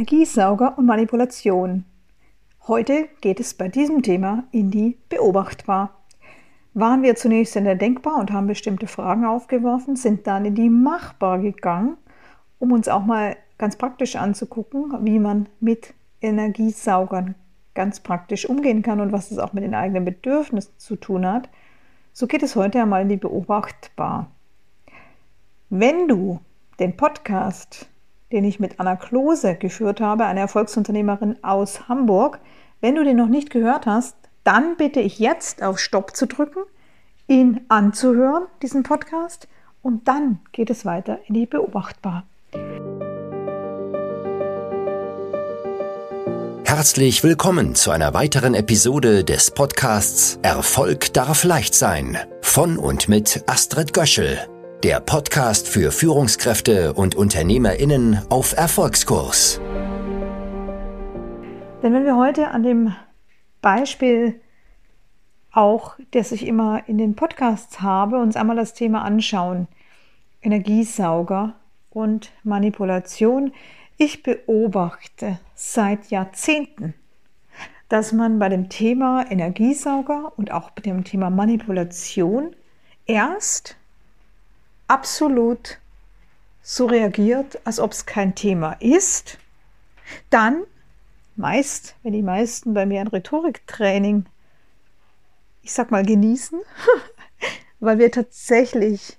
Energiesauger und Manipulation. Heute geht es bei diesem Thema in die Beobachtbar. Waren wir zunächst in der Denkbar und haben bestimmte Fragen aufgeworfen, sind dann in die Machbar gegangen, um uns auch mal ganz praktisch anzugucken, wie man mit Energiesaugern ganz praktisch umgehen kann und was es auch mit den eigenen Bedürfnissen zu tun hat. So geht es heute einmal in die Beobachtbar. Wenn du den Podcast, den ich mit Anna Klose geführt habe, eine Erfolgsunternehmerin aus Hamburg, wenn du den noch nicht gehört hast, dann bitte ich jetzt auf Stopp zu drücken, ihn anzuhören, diesen Podcast, und dann geht es weiter in die Beobachtbar. Herzlich willkommen zu einer weiteren Episode des Podcasts Erfolg darf leicht sein von und mit Astrid Göschel der Podcast für Führungskräfte und Unternehmerinnen auf Erfolgskurs. Denn wenn wir heute an dem Beispiel auch, das ich immer in den Podcasts habe, uns einmal das Thema anschauen, Energiesauger und Manipulation. Ich beobachte seit Jahrzehnten, dass man bei dem Thema Energiesauger und auch bei dem Thema Manipulation erst absolut so reagiert, als ob es kein Thema ist, dann meist, wenn die meisten bei mir ein Rhetoriktraining, ich sag mal, genießen, weil wir tatsächlich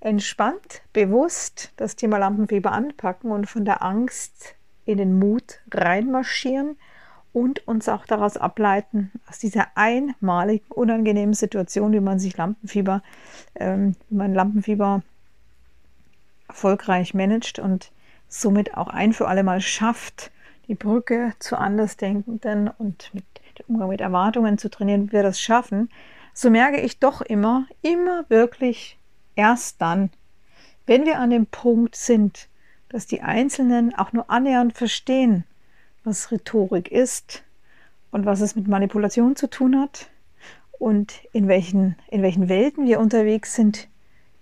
entspannt, bewusst das Thema Lampenfieber anpacken und von der Angst in den Mut reinmarschieren und uns auch daraus ableiten, aus dieser einmaligen, unangenehmen Situation, wie man sich Lampenfieber, ähm, wie man Lampenfieber erfolgreich managt und somit auch ein für alle Mal schafft, die Brücke zu Andersdenkenden und mit Umgang mit Erwartungen zu trainieren, wie wir das schaffen, so merke ich doch immer, immer wirklich erst dann, wenn wir an dem Punkt sind, dass die Einzelnen auch nur annähernd verstehen, was Rhetorik ist und was es mit Manipulation zu tun hat und in welchen, in welchen Welten wir unterwegs sind,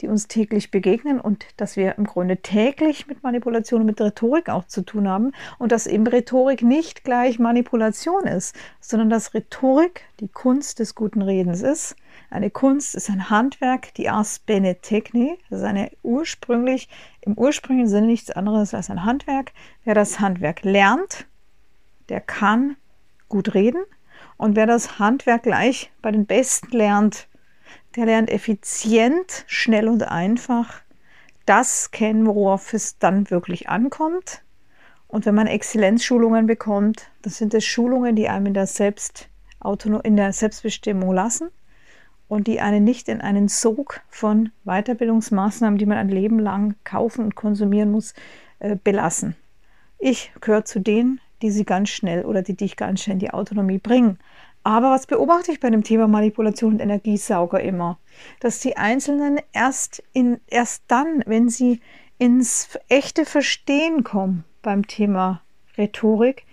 die uns täglich begegnen und dass wir im Grunde täglich mit Manipulation und mit Rhetorik auch zu tun haben und dass eben Rhetorik nicht gleich Manipulation ist, sondern dass Rhetorik die Kunst des guten Redens ist. Eine Kunst ist ein Handwerk, die Ars Bene Techni, das ist eine ursprünglich, im ursprünglichen Sinne nichts anderes als ein Handwerk. Wer das Handwerk lernt, der kann gut reden. Und wer das Handwerk gleich bei den Besten lernt, der lernt effizient, schnell und einfach das kennen, worauf es dann wirklich ankommt. Und wenn man Exzellenzschulungen bekommt, das sind es Schulungen, die einem in der, in der Selbstbestimmung lassen und die einen nicht in einen Sog von Weiterbildungsmaßnahmen, die man ein Leben lang kaufen und konsumieren muss, äh, belassen. Ich gehöre zu denen, die sie ganz schnell oder die dich ganz schnell in die Autonomie bringen. Aber was beobachte ich bei dem Thema Manipulation und Energiesauger immer? Dass die Einzelnen erst, in, erst dann, wenn sie ins echte Verstehen kommen beim Thema Rhetorik,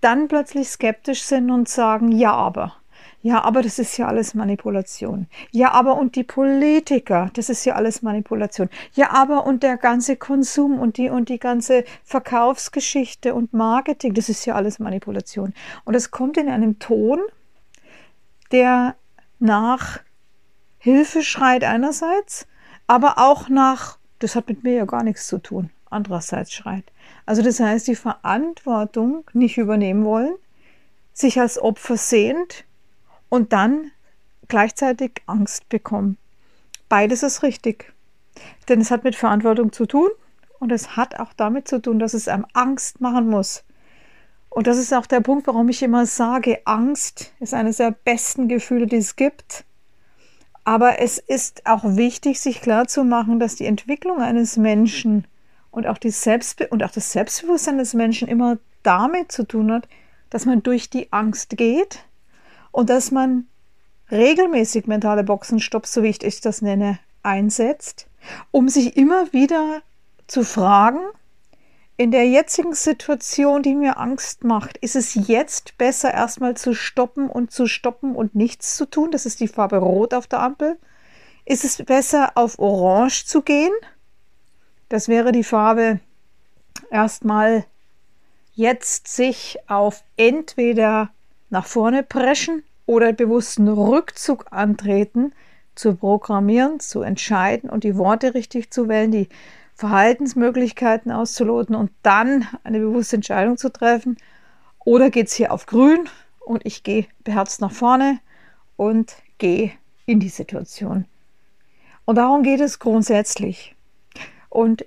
dann plötzlich skeptisch sind und sagen, ja, aber. Ja, aber das ist ja alles Manipulation. Ja, aber und die Politiker, das ist ja alles Manipulation. Ja, aber und der ganze Konsum und die und die ganze Verkaufsgeschichte und Marketing, das ist ja alles Manipulation. Und es kommt in einem Ton, der nach Hilfe schreit einerseits, aber auch nach, das hat mit mir ja gar nichts zu tun, andererseits schreit. Also das heißt, die Verantwortung nicht übernehmen wollen, sich als Opfer sehend und dann gleichzeitig Angst bekommen. Beides ist richtig. Denn es hat mit Verantwortung zu tun und es hat auch damit zu tun, dass es einem Angst machen muss. Und das ist auch der Punkt, warum ich immer sage, Angst ist eines der besten Gefühle, die es gibt. Aber es ist auch wichtig, sich klarzumachen, dass die Entwicklung eines Menschen und auch, die Selbstbe und auch das Selbstbewusstsein des Menschen immer damit zu tun hat, dass man durch die Angst geht und dass man regelmäßig mentale Boxenstopps, so wie ich das nenne, einsetzt, um sich immer wieder zu fragen, in der jetzigen Situation, die mir Angst macht, ist es jetzt besser, erstmal zu stoppen und zu stoppen und nichts zu tun? Das ist die Farbe Rot auf der Ampel. Ist es besser, auf Orange zu gehen? Das wäre die Farbe erstmal jetzt sich auf entweder nach vorne preschen oder bewussten Rückzug antreten, zu programmieren, zu entscheiden und die Worte richtig zu wählen, die Verhaltensmöglichkeiten auszuloten und dann eine bewusste Entscheidung zu treffen. Oder geht es hier auf grün und ich gehe beherzt nach vorne und gehe in die Situation. Und darum geht es grundsätzlich. Und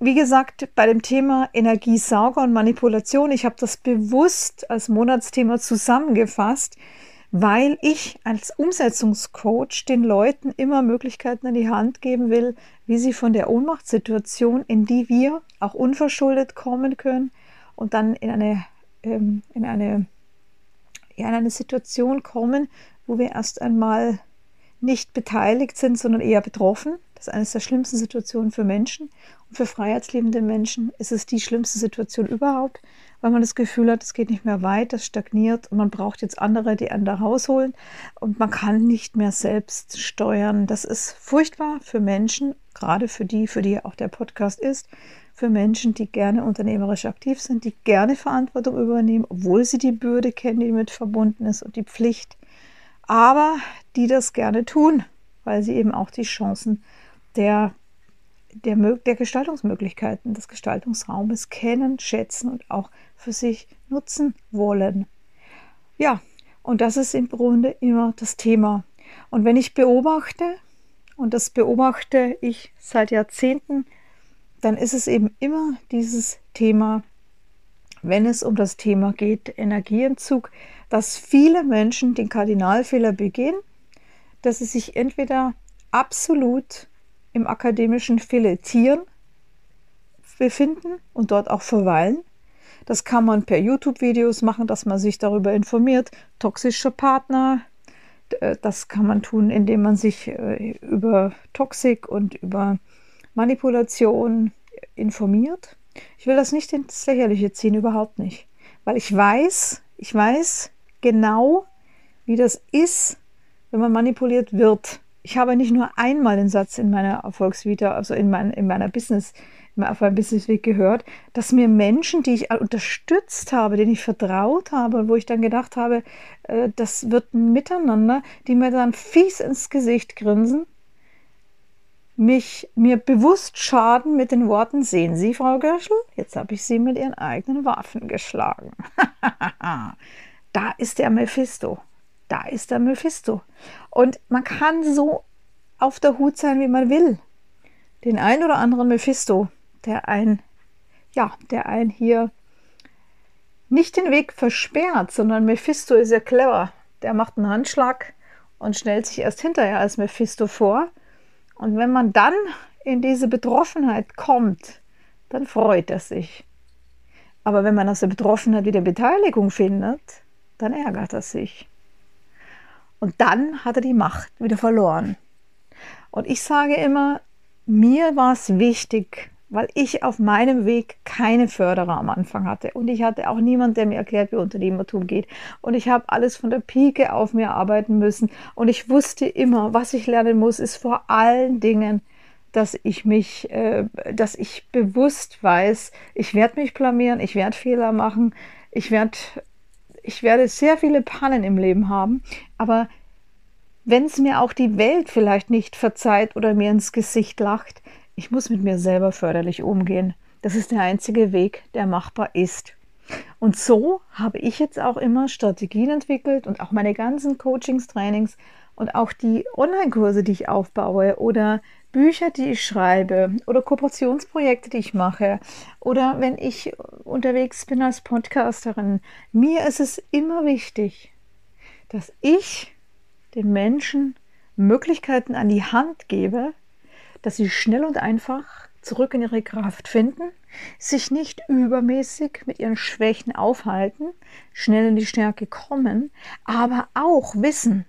wie gesagt, bei dem Thema Energiesauger und Manipulation, ich habe das bewusst als Monatsthema zusammengefasst, weil ich als Umsetzungscoach den Leuten immer Möglichkeiten an die Hand geben will, wie sie von der Ohnmachtssituation, in die wir auch unverschuldet kommen können und dann in eine, ähm, in eine, ja, in eine Situation kommen, wo wir erst einmal nicht beteiligt sind, sondern eher betroffen. Das ist eines der schlimmsten Situationen für Menschen. Und für freiheitsliebende Menschen ist es die schlimmste Situation überhaupt, weil man das Gefühl hat, es geht nicht mehr weit, es stagniert und man braucht jetzt andere, die einen da rausholen und man kann nicht mehr selbst steuern. Das ist furchtbar für Menschen, gerade für die, für die auch der Podcast ist, für Menschen, die gerne unternehmerisch aktiv sind, die gerne Verantwortung übernehmen, obwohl sie die Bürde kennen, die damit verbunden ist und die Pflicht, aber die das gerne tun, weil sie eben auch die Chancen der der, der Gestaltungsmöglichkeiten des Gestaltungsraumes kennen, schätzen und auch für sich nutzen wollen. Ja, und das ist im Grunde immer das Thema. Und wenn ich beobachte, und das beobachte ich seit Jahrzehnten, dann ist es eben immer dieses Thema, wenn es um das Thema geht, Energieentzug, dass viele Menschen den Kardinalfehler begehen, dass sie sich entweder absolut im akademischen Filetieren befinden und dort auch verweilen. Das kann man per YouTube-Videos machen, dass man sich darüber informiert. Toxische Partner, äh, das kann man tun, indem man sich äh, über Toxik und über Manipulation informiert. Ich will das nicht ins Lächerliche ziehen, überhaupt nicht. Weil ich weiß, ich weiß genau, wie das ist, wenn man manipuliert wird ich habe nicht nur einmal den Satz in meiner Erfolgsvita, also in, mein, in meiner Business, auf meinem Businessweg gehört, dass mir Menschen, die ich unterstützt habe, denen ich vertraut habe, wo ich dann gedacht habe, äh, das wird ein Miteinander, die mir dann fies ins Gesicht grinsen, mich mir bewusst schaden mit den Worten, sehen Sie, Frau Görschel, jetzt habe ich Sie mit Ihren eigenen Waffen geschlagen. da ist der Mephisto da ist der Mephisto. Und man kann so auf der Hut sein, wie man will. Den einen oder anderen Mephisto, der ein, ja, der ein hier nicht den Weg versperrt, sondern Mephisto ist ja clever. Der macht einen Handschlag und stellt sich erst hinterher als Mephisto vor. Und wenn man dann in diese Betroffenheit kommt, dann freut er sich. Aber wenn man aus der Betroffenheit wieder Beteiligung findet, dann ärgert er sich. Und dann hat er die Macht wieder verloren. Und ich sage immer, mir war es wichtig, weil ich auf meinem Weg keine Förderer am Anfang hatte. Und ich hatte auch niemanden, der mir erklärt, wie Unternehmertum geht. Und ich habe alles von der Pike auf mir arbeiten müssen. Und ich wusste immer, was ich lernen muss, ist vor allen Dingen, dass ich mich, äh, dass ich bewusst weiß, ich werde mich blamieren, ich werde Fehler machen, ich werde ich werde sehr viele Pannen im Leben haben, aber wenn es mir auch die Welt vielleicht nicht verzeiht oder mir ins Gesicht lacht, ich muss mit mir selber förderlich umgehen. Das ist der einzige Weg, der machbar ist. Und so habe ich jetzt auch immer Strategien entwickelt und auch meine ganzen Coachings, Trainings und auch die Online-Kurse, die ich aufbaue oder Bücher, die ich schreibe oder Kooperationsprojekte, die ich mache oder wenn ich unterwegs bin als Podcasterin. Mir ist es immer wichtig, dass ich den Menschen Möglichkeiten an die Hand gebe, dass sie schnell und einfach zurück in ihre Kraft finden, sich nicht übermäßig mit ihren Schwächen aufhalten, schnell in die Stärke kommen, aber auch wissen,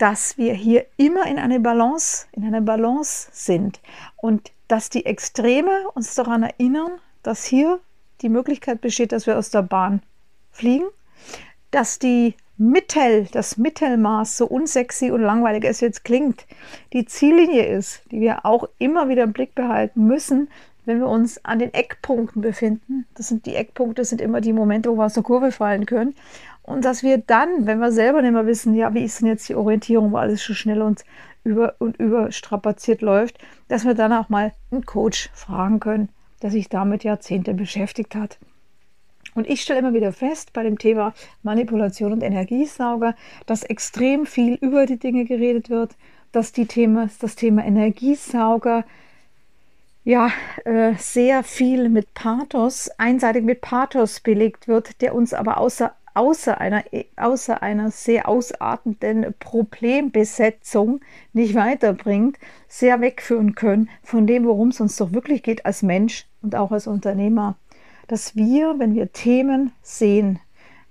dass wir hier immer in eine Balance, in einer Balance sind und dass die Extreme uns daran erinnern, dass hier die Möglichkeit besteht, dass wir aus der Bahn fliegen, dass die Mittel, das Mittelmaß, so unsexy und langweilig es jetzt klingt, die Ziellinie ist, die wir auch immer wieder im Blick behalten müssen, wenn wir uns an den Eckpunkten befinden. Das sind die Eckpunkte, sind immer die Momente, wo wir aus der Kurve fallen können. Und dass wir dann, wenn wir selber nicht mehr wissen, ja, wie ist denn jetzt die Orientierung, weil alles so schnell und über und überstrapaziert läuft, dass wir dann auch mal einen Coach fragen können, der sich damit Jahrzehnte beschäftigt hat. Und ich stelle immer wieder fest bei dem Thema Manipulation und Energiesauger, dass extrem viel über die Dinge geredet wird, dass die Thema, das Thema Energiesauger ja äh, sehr viel mit Pathos, einseitig mit Pathos belegt wird, der uns aber außer, außer, einer, außer einer sehr ausartenden Problembesetzung nicht weiterbringt, sehr wegführen können von dem, worum es uns doch wirklich geht als Mensch und auch als Unternehmer. Dass wir, wenn wir Themen sehen,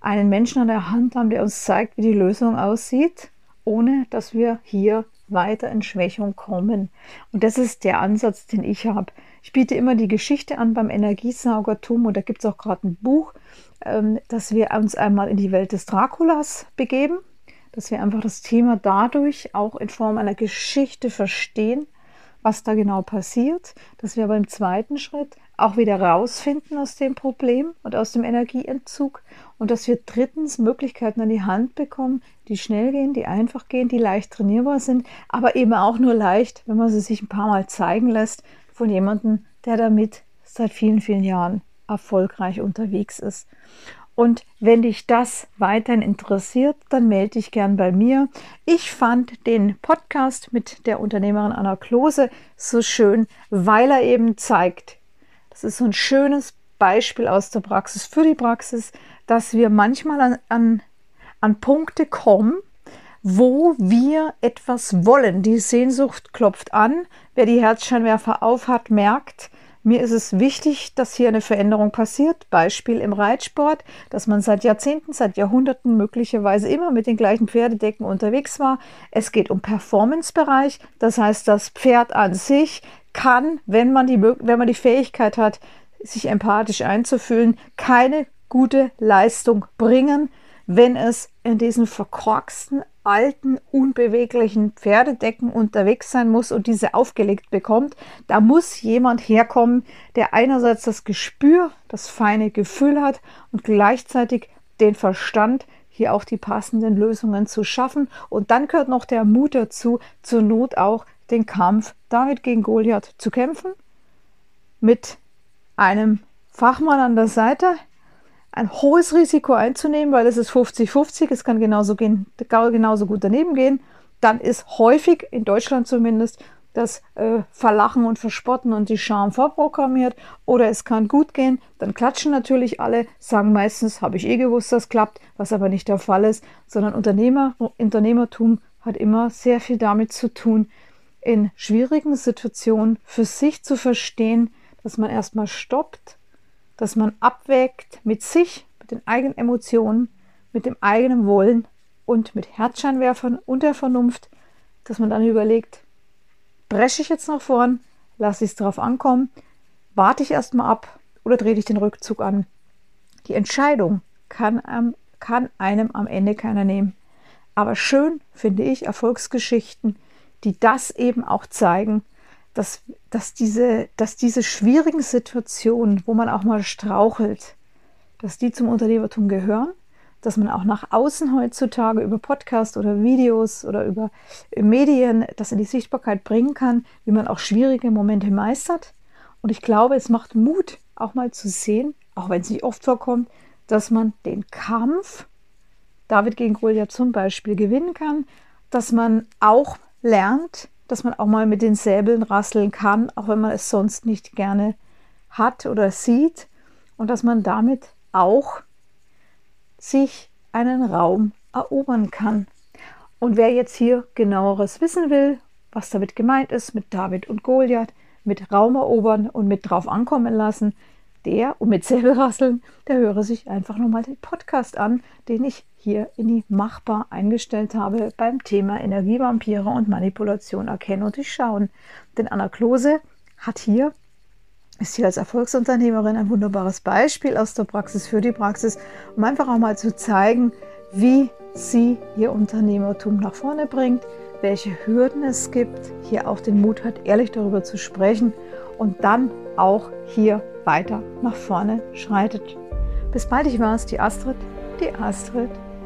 einen Menschen an der Hand haben, der uns zeigt, wie die Lösung aussieht, ohne dass wir hier weiter in Schwächung kommen. Und das ist der Ansatz, den ich habe. Ich biete immer die Geschichte an beim Energiesaugertum und da gibt es auch gerade ein Buch, ähm, dass wir uns einmal in die Welt des Draculas begeben, dass wir einfach das Thema dadurch auch in Form einer Geschichte verstehen, was da genau passiert, dass wir aber im zweiten Schritt auch wieder rausfinden aus dem Problem und aus dem Energieentzug und dass wir drittens Möglichkeiten an die Hand bekommen, die schnell gehen, die einfach gehen, die leicht trainierbar sind, aber eben auch nur leicht, wenn man sie sich ein paar Mal zeigen lässt von jemandem, der damit seit vielen, vielen Jahren erfolgreich unterwegs ist. Und wenn dich das weiterhin interessiert, dann melde dich gern bei mir. Ich fand den Podcast mit der Unternehmerin Anna Klose so schön, weil er eben zeigt, das ist so ein schönes Beispiel aus der Praxis für die Praxis, dass wir manchmal an, an, an Punkte kommen, wo wir etwas wollen. Die Sehnsucht klopft an. Wer die Herzscheinwerfer aufhat, merkt, mir ist es wichtig, dass hier eine Veränderung passiert. Beispiel im Reitsport, dass man seit Jahrzehnten, seit Jahrhunderten möglicherweise immer mit den gleichen Pferdedecken unterwegs war. Es geht um Performance-Bereich. Das heißt, das Pferd an sich kann, wenn man die, wenn man die Fähigkeit hat, sich empathisch einzufühlen, keine gute Leistung bringen, wenn es in diesen verkorksten, alten, unbeweglichen Pferdedecken unterwegs sein muss und diese aufgelegt bekommt. Da muss jemand herkommen, der einerseits das Gespür, das feine Gefühl hat und gleichzeitig den Verstand, hier auch die passenden Lösungen zu schaffen. Und dann gehört noch der Mut dazu, zur Not auch den Kampf David gegen Goliath zu kämpfen, mit einem Fachmann an der Seite, ein hohes Risiko einzunehmen, weil es ist 50-50, es kann genauso, gehen, genauso gut daneben gehen. Dann ist häufig, in Deutschland zumindest, das äh, Verlachen und Verspotten und die Scham vorprogrammiert. Oder es kann gut gehen, dann klatschen natürlich alle, sagen meistens, habe ich eh gewusst, das klappt, was aber nicht der Fall ist, sondern Unternehmer, Unternehmertum hat immer sehr viel damit zu tun, in schwierigen Situationen für sich zu verstehen, dass man erstmal stoppt, dass man abwägt mit sich, mit den eigenen Emotionen, mit dem eigenen Wollen und mit Herzscheinwerfern und der Vernunft, dass man dann überlegt, bresche ich jetzt nach vorn, lasse ich es drauf ankommen, warte ich erstmal ab oder drehe ich den Rückzug an. Die Entscheidung kann, kann einem am Ende keiner nehmen. Aber schön finde ich Erfolgsgeschichten, die das eben auch zeigen, dass, dass, diese, dass diese schwierigen Situationen, wo man auch mal strauchelt, dass die zum Unternehmertum gehören, dass man auch nach außen heutzutage über Podcasts oder Videos oder über Medien das in die Sichtbarkeit bringen kann, wie man auch schwierige Momente meistert. Und ich glaube, es macht Mut, auch mal zu sehen, auch wenn es nicht oft vorkommt, dass man den Kampf, David gegen Goliath zum Beispiel, gewinnen kann, dass man auch lernt, dass man auch mal mit den Säbeln rasseln kann, auch wenn man es sonst nicht gerne hat oder sieht und dass man damit auch sich einen Raum erobern kann. Und wer jetzt hier genaueres wissen will, was damit gemeint ist mit David und Goliath, mit Raum erobern und mit drauf ankommen lassen, der und mit Säbelrasseln, der höre sich einfach nochmal den Podcast an, den ich hier in die Machbar eingestellt habe beim Thema Energievampire und Manipulation erkennen und durchschauen. Denn Anna Klose hat hier, ist hier als Erfolgsunternehmerin ein wunderbares Beispiel aus der Praxis für die Praxis, um einfach auch mal zu zeigen, wie sie ihr Unternehmertum nach vorne bringt, welche Hürden es gibt, hier auch den Mut hat, ehrlich darüber zu sprechen und dann auch hier weiter nach vorne schreitet. Bis bald, ich war's, die Astrid, die Astrid